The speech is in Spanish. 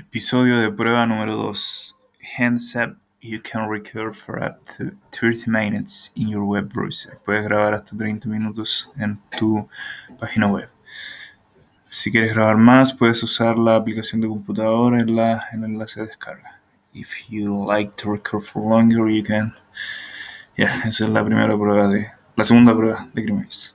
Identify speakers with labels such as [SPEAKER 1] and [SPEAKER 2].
[SPEAKER 1] Episodio de prueba número 2. Hands up, you can record for up to 30 minutes in your web browser. Puedes grabar hasta 30 minutos en tu página web. Si quieres grabar más, puedes usar la aplicación de computador en, la, en el enlace de descarga. If you like to record for longer, you can. Ya, esa es la primera prueba de. La segunda prueba de Grimace.